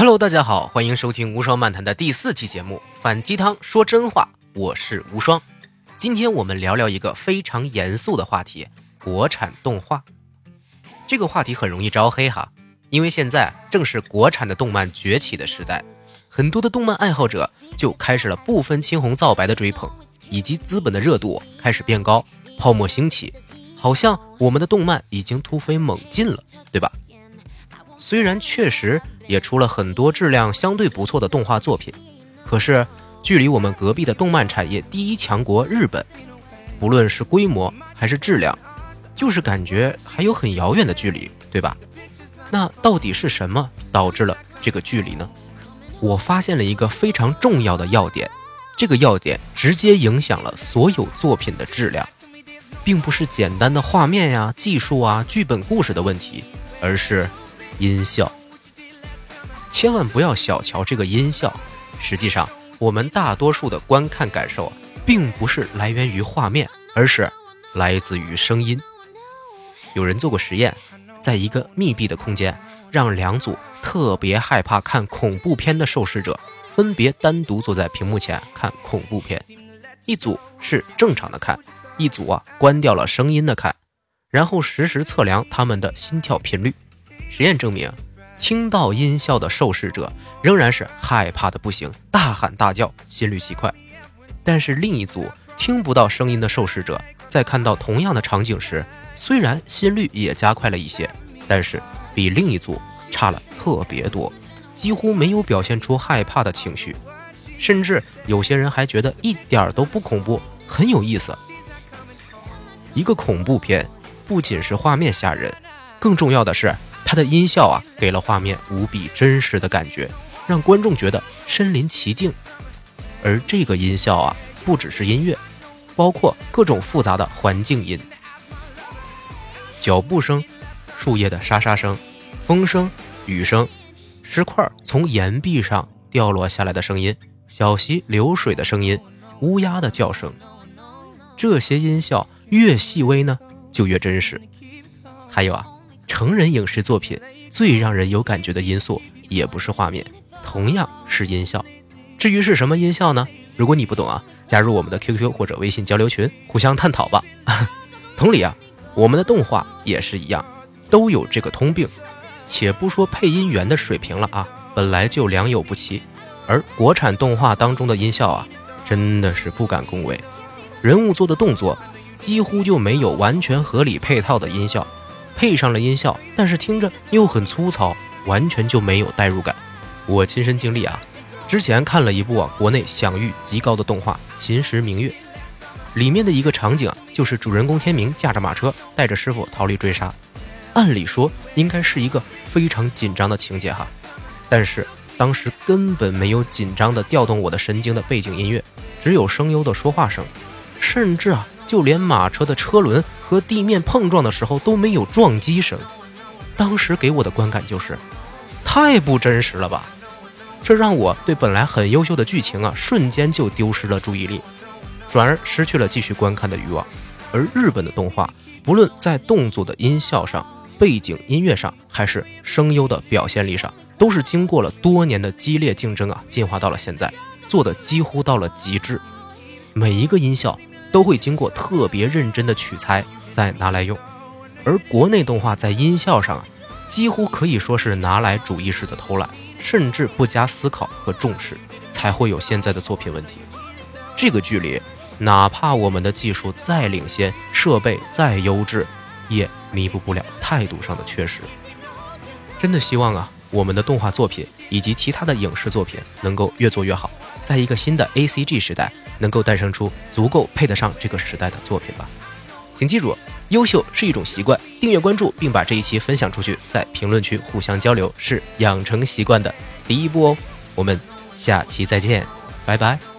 Hello，大家好，欢迎收听无双漫谈的第四期节目《反鸡汤说真话》，我是无双。今天我们聊聊一个非常严肃的话题——国产动画。这个话题很容易招黑哈，因为现在正是国产的动漫崛起的时代，很多的动漫爱好者就开始了不分青红皂白的追捧，以及资本的热度开始变高，泡沫兴起，好像我们的动漫已经突飞猛进了，对吧？虽然确实也出了很多质量相对不错的动画作品，可是距离我们隔壁的动漫产业第一强国日本，不论是规模还是质量，就是感觉还有很遥远的距离，对吧？那到底是什么导致了这个距离呢？我发现了一个非常重要的要点，这个要点直接影响了所有作品的质量，并不是简单的画面呀、技术啊、剧本故事的问题，而是。音效，千万不要小瞧这个音效。实际上，我们大多数的观看感受，并不是来源于画面，而是来自于声音。有人做过实验，在一个密闭的空间，让两组特别害怕看恐怖片的受试者分别单独坐在屏幕前看恐怖片，一组是正常的看，一组啊关掉了声音的看，然后实时测量他们的心跳频率。实验证明，听到音效的受试者仍然是害怕的不行，大喊大叫，心率极快。但是另一组听不到声音的受试者，在看到同样的场景时，虽然心率也加快了一些，但是比另一组差了特别多，几乎没有表现出害怕的情绪，甚至有些人还觉得一点都不恐怖，很有意思。一个恐怖片不仅是画面吓人，更重要的是。它的音效啊，给了画面无比真实的感觉，让观众觉得身临其境。而这个音效啊，不只是音乐，包括各种复杂的环境音，脚步声、树叶的沙沙声、风声、雨声、石块从岩壁上掉落下来的声音、小溪流水的声音、乌鸦的叫声。这些音效越细微呢，就越真实。还有啊。成人影视作品最让人有感觉的因素，也不是画面，同样是音效。至于是什么音效呢？如果你不懂啊，加入我们的 QQ 或者微信交流群，互相探讨吧。同理啊，我们的动画也是一样，都有这个通病。且不说配音员的水平了啊，本来就良莠不齐。而国产动画当中的音效啊，真的是不敢恭维。人物做的动作，几乎就没有完全合理配套的音效。配上了音效，但是听着又很粗糙，完全就没有代入感。我亲身经历啊，之前看了一部啊国内享誉极高的动画《秦时明月》，里面的一个场景啊就是主人公天明驾着马车带着师傅逃离追杀。按理说应该是一个非常紧张的情节哈，但是当时根本没有紧张的调动我的神经的背景音乐，只有声优的说话声，甚至啊。就连马车的车轮和地面碰撞的时候都没有撞击声，当时给我的观感就是太不真实了吧！这让我对本来很优秀的剧情啊，瞬间就丢失了注意力，转而失去了继续观看的欲望。而日本的动画，不论在动作的音效上、背景音乐上，还是声优的表现力上，都是经过了多年的激烈竞争啊，进化到了现在，做的几乎到了极致，每一个音效。都会经过特别认真的取材再拿来用，而国内动画在音效上啊，几乎可以说是拿来主义式的偷懒，甚至不加思考和重视，才会有现在的作品问题。这个距离，哪怕我们的技术再领先，设备再优质，也弥补不了态度上的缺失。真的希望啊，我们的动画作品以及其他的影视作品能够越做越好。在一个新的 A C G 时代，能够诞生出足够配得上这个时代的作品吧。请记住，优秀是一种习惯。订阅关注，并把这一期分享出去，在评论区互相交流，是养成习惯的第一步哦。我们下期再见，拜拜。